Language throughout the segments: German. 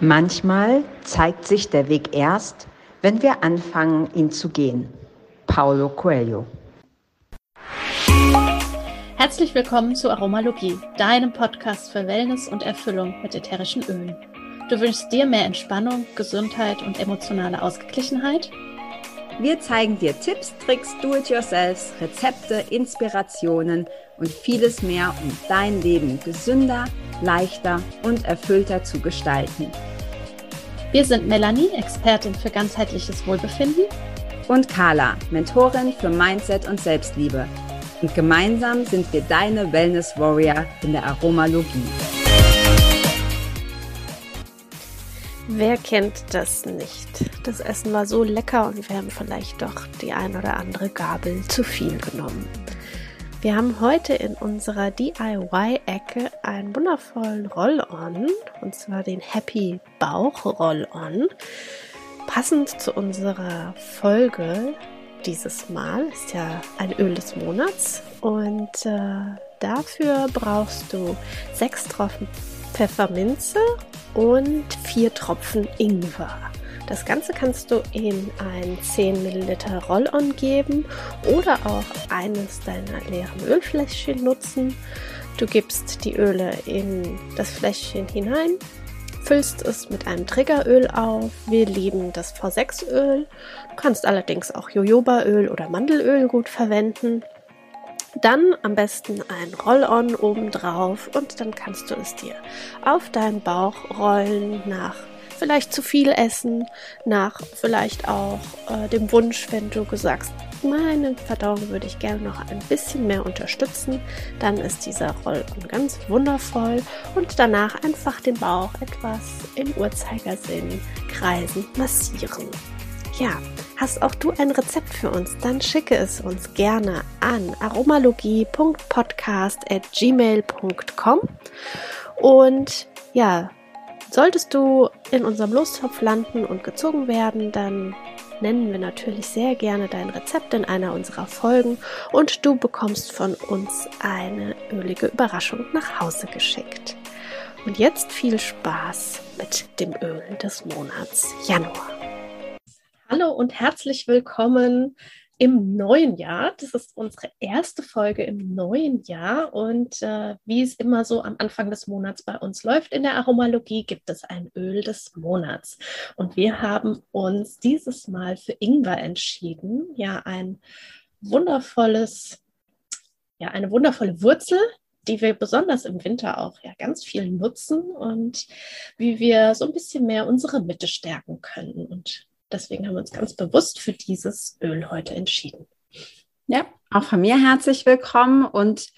Manchmal zeigt sich der Weg erst, wenn wir anfangen, ihn zu gehen. Paulo Coelho. Herzlich willkommen zu Aromalogie, deinem Podcast für Wellness und Erfüllung mit ätherischen Ölen. Du wünschst dir mehr Entspannung, Gesundheit und emotionale Ausgeglichenheit? Wir zeigen dir Tipps, Tricks, Do-it-yourselfs, Rezepte, Inspirationen und vieles mehr, um dein Leben gesünder, leichter und erfüllter zu gestalten. Wir sind Melanie, Expertin für ganzheitliches Wohlbefinden. Und Carla, Mentorin für Mindset und Selbstliebe. Und gemeinsam sind wir deine Wellness Warrior in der Aromalogie. Wer kennt das nicht? Das Essen war so lecker und wir haben vielleicht doch die ein oder andere Gabel zu viel genommen. Wir haben heute in unserer DIY-Ecke einen wundervollen Roll-On, und zwar den Happy Bauch Roll-On. Passend zu unserer Folge dieses Mal ist ja ein Öl des Monats und äh, dafür brauchst du sechs Tropfen Pfefferminze und vier Tropfen Ingwer. Das Ganze kannst du in ein 10 Milliliter Roll-On geben oder auch eines deiner leeren Ölfläschchen nutzen. Du gibst die Öle in das Fläschchen hinein, füllst es mit einem Triggeröl auf. Wir lieben das V6-Öl. Du kannst allerdings auch Jojobaöl oder Mandelöl gut verwenden. Dann am besten ein Roll-On obendrauf und dann kannst du es dir auf deinen Bauch rollen nach vielleicht zu viel essen, nach vielleicht auch äh, dem Wunsch, wenn du gesagt meine Verdauung würde ich gerne noch ein bisschen mehr unterstützen, dann ist dieser Roll-On ganz wundervoll und danach einfach den Bauch etwas im Uhrzeigersinn kreisen, massieren. Ja, hast auch du ein Rezept für uns? Dann schicke es uns gerne an aromalogie.podcast.gmail.com und ja, solltest du in unserem Lostopf landen und gezogen werden, dann nennen wir natürlich sehr gerne dein Rezept in einer unserer Folgen und du bekommst von uns eine ölige Überraschung nach Hause geschickt. Und jetzt viel Spaß mit dem Öl des Monats Januar. Hallo und herzlich willkommen im neuen Jahr. Das ist unsere erste Folge im neuen Jahr. Und äh, wie es immer so am Anfang des Monats bei uns läuft in der Aromalogie, gibt es ein Öl des Monats. Und wir haben uns dieses Mal für Ingwer entschieden. Ja, ein wundervolles, ja, eine wundervolle Wurzel, die wir besonders im Winter auch ja ganz viel nutzen und wie wir so ein bisschen mehr unsere Mitte stärken können. Und Deswegen haben wir uns ganz bewusst für dieses Öl heute entschieden. Ja, auch von mir herzlich willkommen und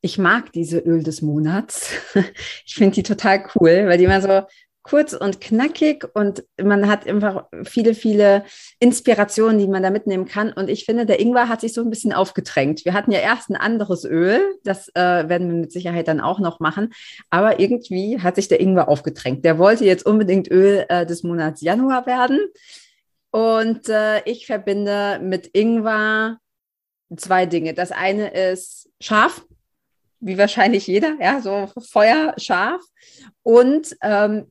ich mag diese Öl des Monats. Ich finde die total cool, weil die immer so kurz und knackig und man hat einfach viele, viele Inspirationen, die man da mitnehmen kann. Und ich finde, der Ingwer hat sich so ein bisschen aufgedrängt. Wir hatten ja erst ein anderes Öl, das äh, werden wir mit Sicherheit dann auch noch machen. Aber irgendwie hat sich der Ingwer aufgedrängt. Der wollte jetzt unbedingt Öl äh, des Monats Januar werden. Und äh, ich verbinde mit Ingwer zwei Dinge. Das eine ist scharf, wie wahrscheinlich jeder, ja, so feuerscharf. Und ähm,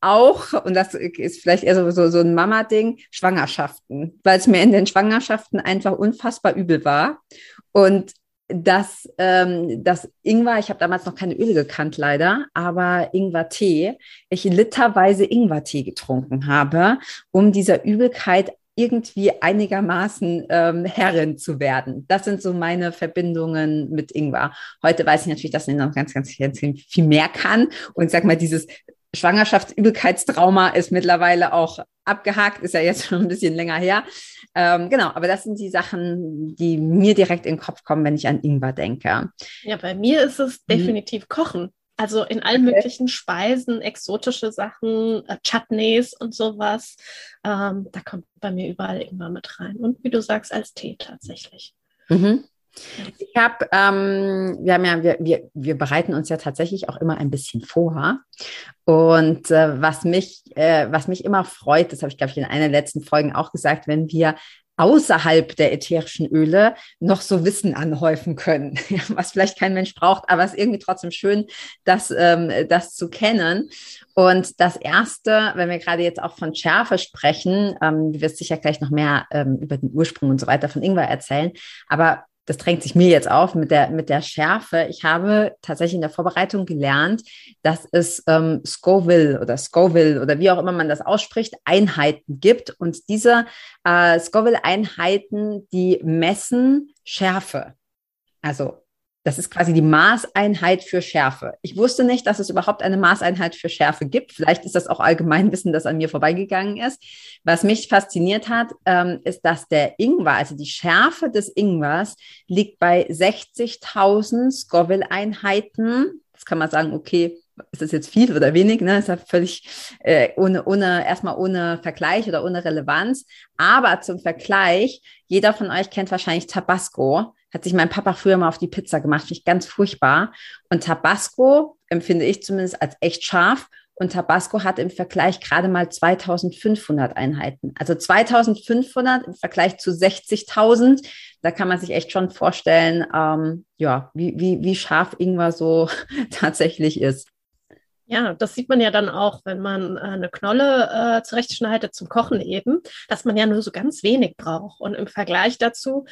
auch, und das ist vielleicht eher so, so, so ein Mama-Ding, Schwangerschaften, weil es mir in den Schwangerschaften einfach unfassbar übel war. Und dass ähm, das Ingwer, ich habe damals noch keine Öle gekannt leider, aber Ingwer-Tee, ich literweise Ingwer-Tee getrunken habe, um dieser Übelkeit irgendwie einigermaßen ähm, Herrin zu werden. Das sind so meine Verbindungen mit Ingwer. Heute weiß ich natürlich, dass ich noch ganz, ganz, ganz viel mehr kann. Und sag mal, dieses Schwangerschaftsübelkeitstrauma ist mittlerweile auch abgehakt, ist ja jetzt schon ein bisschen länger her. Ähm, genau, aber das sind die Sachen, die mir direkt in den Kopf kommen, wenn ich an Ingwer denke. Ja, bei mir ist es mhm. definitiv Kochen. Also in allen okay. möglichen Speisen, exotische Sachen, äh, Chutneys und sowas. Ähm, da kommt bei mir überall Ingwer mit rein. Und wie du sagst, als Tee tatsächlich. Mhm. Ich habe, ähm, wir haben ja, wir, wir, wir bereiten uns ja tatsächlich auch immer ein bisschen vor. Und äh, was mich, äh, was mich immer freut, das habe ich, glaube ich, in einer der letzten Folgen auch gesagt, wenn wir außerhalb der ätherischen Öle noch so Wissen anhäufen können, was vielleicht kein Mensch braucht, aber es ist irgendwie trotzdem schön, das, ähm, das zu kennen. Und das Erste, wenn wir gerade jetzt auch von Schärfe sprechen, ähm, du wirst sicher gleich noch mehr ähm, über den Ursprung und so weiter von Ingwer erzählen, aber das drängt sich mir jetzt auf mit der, mit der Schärfe. Ich habe tatsächlich in der Vorbereitung gelernt, dass es ähm, Scoville oder Scoville oder wie auch immer man das ausspricht, Einheiten gibt. Und diese äh, Scoville-Einheiten, die messen Schärfe. Also das ist quasi die Maßeinheit für Schärfe. Ich wusste nicht, dass es überhaupt eine Maßeinheit für Schärfe gibt. Vielleicht ist das auch Allgemeinwissen, das an mir vorbeigegangen ist. Was mich fasziniert hat, ähm, ist, dass der Ingwer, also die Schärfe des Ingwers, liegt bei 60.000 Scoville-Einheiten. Das kann man sagen, okay, ist das jetzt viel oder wenig? Ne? Ist ja völlig äh, ohne, ohne, erstmal ohne Vergleich oder ohne Relevanz. Aber zum Vergleich, jeder von euch kennt wahrscheinlich Tabasco hat sich mein Papa früher mal auf die Pizza gemacht, finde ich ganz furchtbar. Und Tabasco empfinde ich zumindest als echt scharf. Und Tabasco hat im Vergleich gerade mal 2500 Einheiten. Also 2500 im Vergleich zu 60.000. Da kann man sich echt schon vorstellen, ähm, ja, wie, wie, wie scharf Ingwer so tatsächlich ist. Ja, das sieht man ja dann auch, wenn man äh, eine Knolle äh, zurechtschneidet zum Kochen eben, dass man ja nur so ganz wenig braucht. Und im Vergleich dazu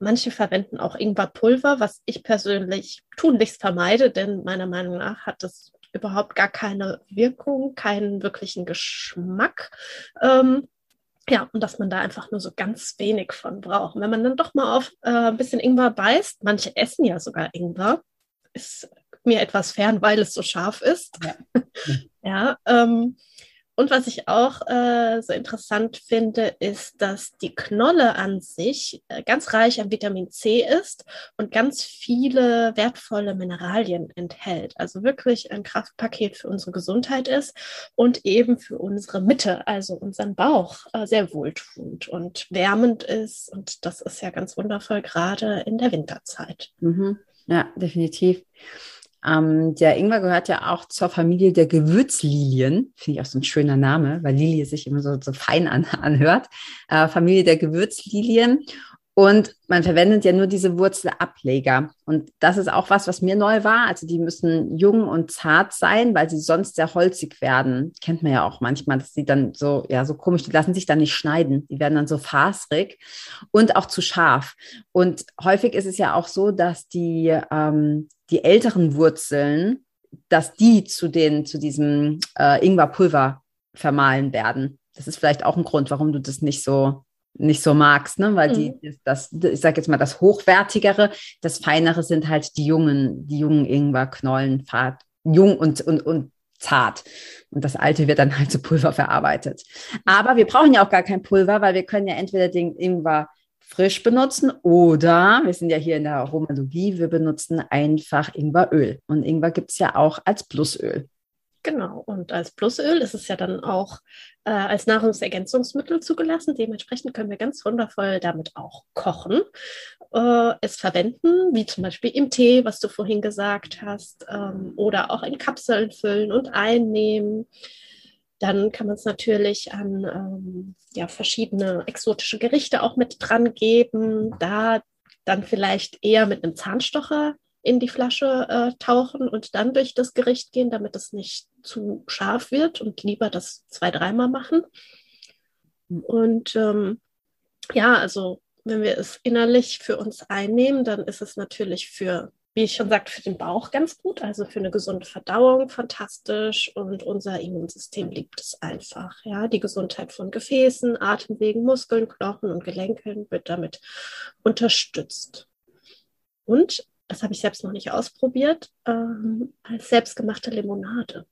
Manche verwenden auch Ingwerpulver, was ich persönlich tunlichst vermeide, denn meiner Meinung nach hat das überhaupt gar keine Wirkung, keinen wirklichen Geschmack. Ähm, ja, und dass man da einfach nur so ganz wenig von braucht. wenn man dann doch mal auf äh, ein bisschen Ingwer beißt, manche essen ja sogar Ingwer, ist mir etwas fern, weil es so scharf ist. Ja, ja ähm, und was ich auch äh, so interessant finde, ist, dass die Knolle an sich äh, ganz reich an Vitamin C ist und ganz viele wertvolle Mineralien enthält. Also wirklich ein Kraftpaket für unsere Gesundheit ist und eben für unsere Mitte, also unseren Bauch, äh, sehr wohltuend und wärmend ist. Und das ist ja ganz wundervoll, gerade in der Winterzeit. Mhm. Ja, definitiv. Ähm, der Ingwer gehört ja auch zur Familie der Gewürzlilien. Finde ich auch so ein schöner Name, weil Lilie sich immer so, so fein an, anhört. Äh, Familie der Gewürzlilien. Und man verwendet ja nur diese Wurzelableger. Und das ist auch was, was mir neu war. Also die müssen jung und zart sein, weil sie sonst sehr holzig werden. Kennt man ja auch manchmal, dass die dann so, ja, so komisch, die lassen sich dann nicht schneiden. Die werden dann so fasrig und auch zu scharf. Und häufig ist es ja auch so, dass die, ähm, die älteren Wurzeln, dass die zu den, zu diesem äh, Ingwerpulver vermahlen werden. Das ist vielleicht auch ein Grund, warum du das nicht so nicht so magst, ne? weil die, mhm. das, ich sage jetzt mal, das Hochwertigere, das Feinere sind halt die jungen, die jungen Ingwerknollen, fad, jung und, und, und zart. Und das Alte wird dann halt zu Pulver verarbeitet. Aber wir brauchen ja auch gar kein Pulver, weil wir können ja entweder den Ingwer frisch benutzen oder, wir sind ja hier in der Aromalogie, wir benutzen einfach Ingweröl. Und Ingwer gibt es ja auch als Plusöl. Genau, und als Plusöl ist es ja dann auch äh, als Nahrungsergänzungsmittel zugelassen. Dementsprechend können wir ganz wundervoll damit auch kochen, äh, es verwenden, wie zum Beispiel im Tee, was du vorhin gesagt hast, ähm, oder auch in Kapseln füllen und einnehmen. Dann kann man es natürlich an ähm, ja, verschiedene exotische Gerichte auch mit dran geben. Da dann vielleicht eher mit einem Zahnstocher in die Flasche äh, tauchen und dann durch das Gericht gehen, damit es nicht zu scharf wird und lieber das zwei, dreimal machen. Und ähm, ja, also wenn wir es innerlich für uns einnehmen, dann ist es natürlich für, wie ich schon sagte, für den Bauch ganz gut, also für eine gesunde Verdauung fantastisch und unser Immunsystem liebt es einfach. Ja, die Gesundheit von Gefäßen, Atemwegen, Muskeln, Knochen und Gelenken wird damit unterstützt. Und das habe ich selbst noch nicht ausprobiert, ähm, als selbstgemachte Limonade.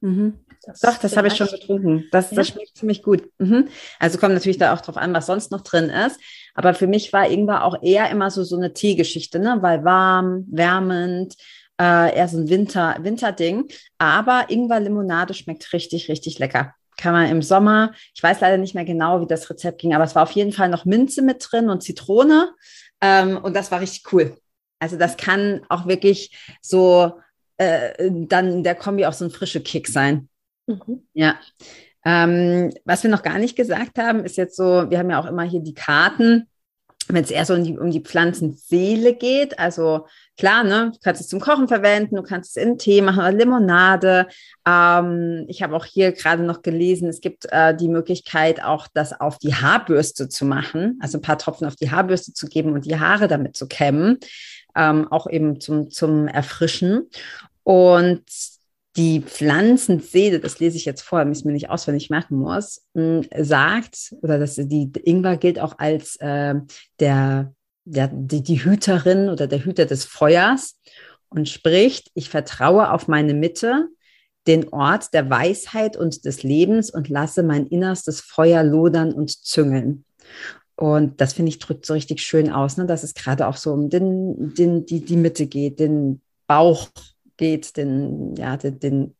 Mhm. Das Doch, das habe ich schon getrunken. Das, ja. das schmeckt ziemlich gut. Mhm. Also kommt natürlich da auch drauf an, was sonst noch drin ist. Aber für mich war Ingwer auch eher immer so, so eine Teegeschichte, ne? weil warm, wärmend, äh, eher so ein Winter, Winterding. Aber Ingwer-Limonade schmeckt richtig, richtig lecker. Kann man im Sommer, ich weiß leider nicht mehr genau, wie das Rezept ging, aber es war auf jeden Fall noch Minze mit drin und Zitrone. Ähm, und das war richtig cool. Also das kann auch wirklich so äh, dann der Kombi auch so ein frischer Kick sein. Mhm. Ja. Ähm, was wir noch gar nicht gesagt haben, ist jetzt so, wir haben ja auch immer hier die Karten, wenn es eher so um die, um die Pflanzenseele geht. Also klar, ne, du kannst es zum Kochen verwenden, du kannst es in Tee machen oder Limonade. Ähm, ich habe auch hier gerade noch gelesen, es gibt äh, die Möglichkeit, auch das auf die Haarbürste zu machen, also ein paar Tropfen auf die Haarbürste zu geben und die Haare damit zu kämmen, ähm, auch eben zum, zum Erfrischen. Und die Pflanzenseele, das lese ich jetzt vor, damit ich mir nicht auswendig merken muss, hm, sagt, oder dass die Ingwer gilt auch als äh, der, der, die, die Hüterin oder der Hüter des Feuers und spricht, ich vertraue auf meine Mitte, den Ort der Weisheit und des Lebens und lasse mein innerstes Feuer lodern und züngeln. Und das finde ich drückt so richtig schön aus, ne? dass es gerade auch so um den, den, die, die Mitte geht, den Bauch geht, den, ja, den, den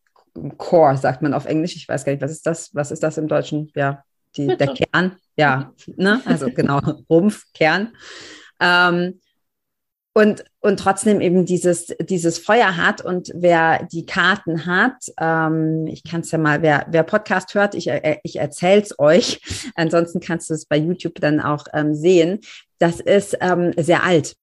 Core, sagt man auf Englisch. Ich weiß gar nicht, was ist das? Was ist das im Deutschen? Ja, die, der Kern. Ja, ne? also genau, Rumpf, Kern. Ähm, und, und trotzdem eben dieses, dieses Feuer hat und wer die Karten hat, ähm, ich kann es ja mal, wer, wer Podcast hört, ich, äh, ich erzähle es euch, ansonsten kannst du es bei YouTube dann auch ähm, sehen, das ist ähm, sehr alt.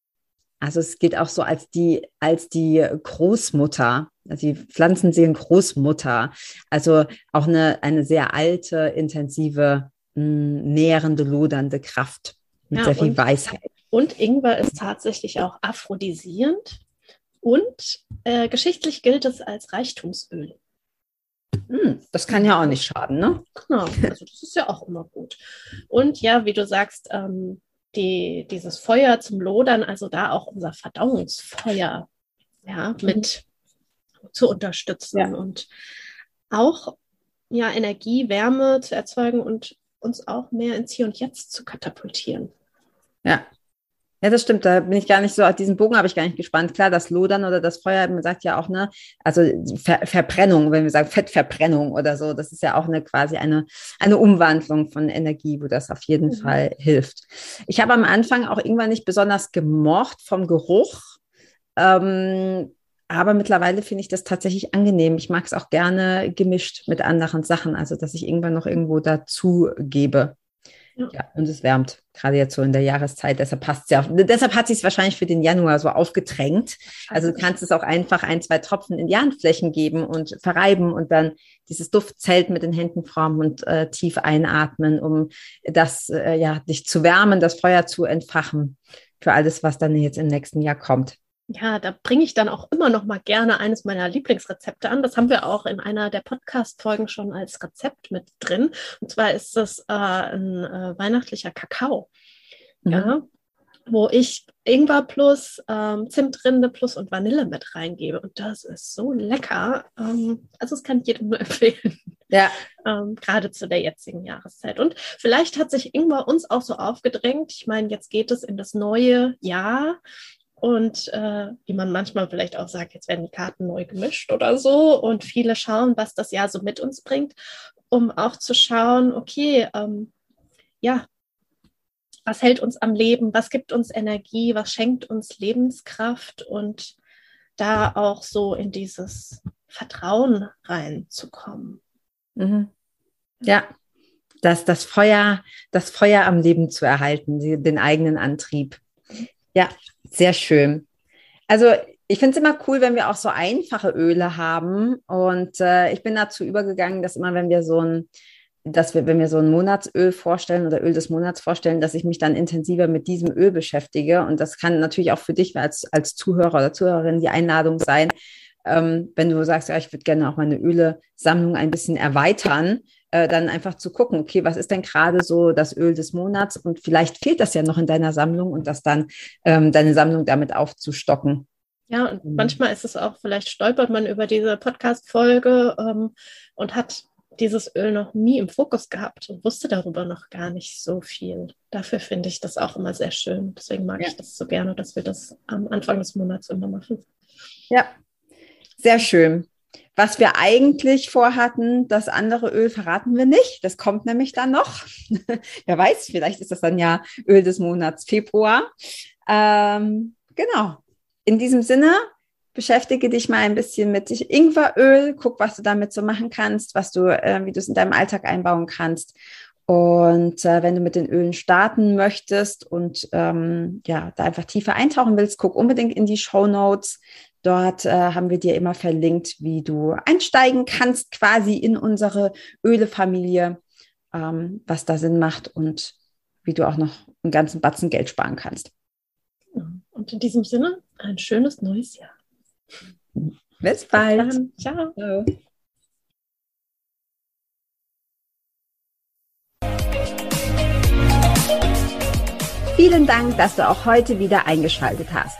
Also es gilt auch so als die, als die Großmutter, also die Pflanzenseelen Großmutter. Also auch eine, eine sehr alte, intensive, mh, hm, nährende, lodernde Kraft mit ja, sehr viel Weisheit. Und Ingwer ist tatsächlich auch aphrodisierend und äh, geschichtlich gilt es als Reichtumsöl. Hm, das kann ja auch nicht schaden, ne? Genau, also das ist ja auch immer gut. Und ja, wie du sagst, ähm, die, dieses Feuer zum Lodern, also da auch unser Verdauungsfeuer ja, mhm. mit zu unterstützen ja. und auch ja, Energie, Wärme zu erzeugen und uns auch mehr ins Hier und Jetzt zu katapultieren. Ja, ja, das stimmt. Da bin ich gar nicht so, auf diesen Bogen habe ich gar nicht gespannt. Klar, das Lodern oder das Feuer, man sagt ja auch, ne, also Ver Verbrennung, wenn wir sagen Fettverbrennung oder so, das ist ja auch eine quasi eine, eine Umwandlung von Energie, wo das auf jeden mhm. Fall hilft. Ich habe am Anfang auch irgendwann nicht besonders gemocht vom Geruch. Ähm, aber mittlerweile finde ich das tatsächlich angenehm. Ich mag es auch gerne gemischt mit anderen Sachen, also dass ich irgendwann noch irgendwo dazu gebe. Ja. ja. und es wärmt, gerade jetzt so in der Jahreszeit. Deshalb passt ja. Deshalb hat sich es wahrscheinlich für den Januar so aufgedrängt. Also du kannst es auch einfach ein, zwei Tropfen in die Handflächen geben und verreiben und dann dieses Duftzelt mit den Händen formen und äh, tief einatmen, um das äh, ja dich zu wärmen, das Feuer zu entfachen für alles, was dann jetzt im nächsten Jahr kommt ja, da bringe ich dann auch immer noch mal gerne eines meiner Lieblingsrezepte an. Das haben wir auch in einer der Podcast-Folgen schon als Rezept mit drin. Und zwar ist das äh, ein äh, weihnachtlicher Kakao. Mhm. Ja, wo ich Ingwer plus, ähm, Zimtrinde plus und Vanille mit reingebe. Und das ist so lecker. Ähm, also das kann ich jedem nur empfehlen. Ja. Ähm, gerade zu der jetzigen Jahreszeit. Und vielleicht hat sich Ingwer uns auch so aufgedrängt. Ich meine, jetzt geht es in das neue Jahr. Und äh, wie man manchmal vielleicht auch sagt, jetzt werden die Karten neu gemischt oder so. Und viele schauen, was das Jahr so mit uns bringt, um auch zu schauen, okay, ähm, ja, was hält uns am Leben, was gibt uns Energie, was schenkt uns Lebenskraft und da auch so in dieses Vertrauen reinzukommen. Mhm. Ja, das, das Feuer, das Feuer am Leben zu erhalten, den eigenen Antrieb. Ja, sehr schön. Also ich finde es immer cool, wenn wir auch so einfache Öle haben. Und äh, ich bin dazu übergegangen, dass immer, wenn wir so ein, dass wir, wenn wir so ein Monatsöl vorstellen oder Öl des Monats vorstellen, dass ich mich dann intensiver mit diesem Öl beschäftige. Und das kann natürlich auch für dich als, als Zuhörer oder Zuhörerin die Einladung sein, ähm, wenn du sagst, ja, ich würde gerne auch meine Öle-Sammlung ein bisschen erweitern, äh, dann einfach zu gucken, okay, was ist denn gerade so das Öl des Monats und vielleicht fehlt das ja noch in deiner Sammlung und das dann ähm, deine Sammlung damit aufzustocken. Ja, und mhm. manchmal ist es auch, vielleicht stolpert man über diese Podcast-Folge ähm, und hat dieses Öl noch nie im Fokus gehabt und wusste darüber noch gar nicht so viel. Dafür finde ich das auch immer sehr schön. Deswegen mag ja. ich das so gerne, dass wir das am Anfang des Monats immer machen. Ja, sehr schön. Was wir eigentlich vorhatten, das andere Öl verraten wir nicht. Das kommt nämlich dann noch. Wer weiß, vielleicht ist das dann ja Öl des Monats Februar. Ähm, genau. In diesem Sinne, beschäftige dich mal ein bisschen mit Ingweröl, guck, was du damit so machen kannst, was du, äh, wie du es in deinem Alltag einbauen kannst. Und äh, wenn du mit den Ölen starten möchtest und ähm, ja, da einfach tiefer eintauchen willst, guck unbedingt in die Show Notes. Dort äh, haben wir dir immer verlinkt, wie du einsteigen kannst, quasi in unsere Ölefamilie, ähm, was da Sinn macht und wie du auch noch einen ganzen Batzen Geld sparen kannst. Und in diesem Sinne, ein schönes neues Jahr. Bis bald. Bis Ciao. Ciao. Vielen Dank, dass du auch heute wieder eingeschaltet hast.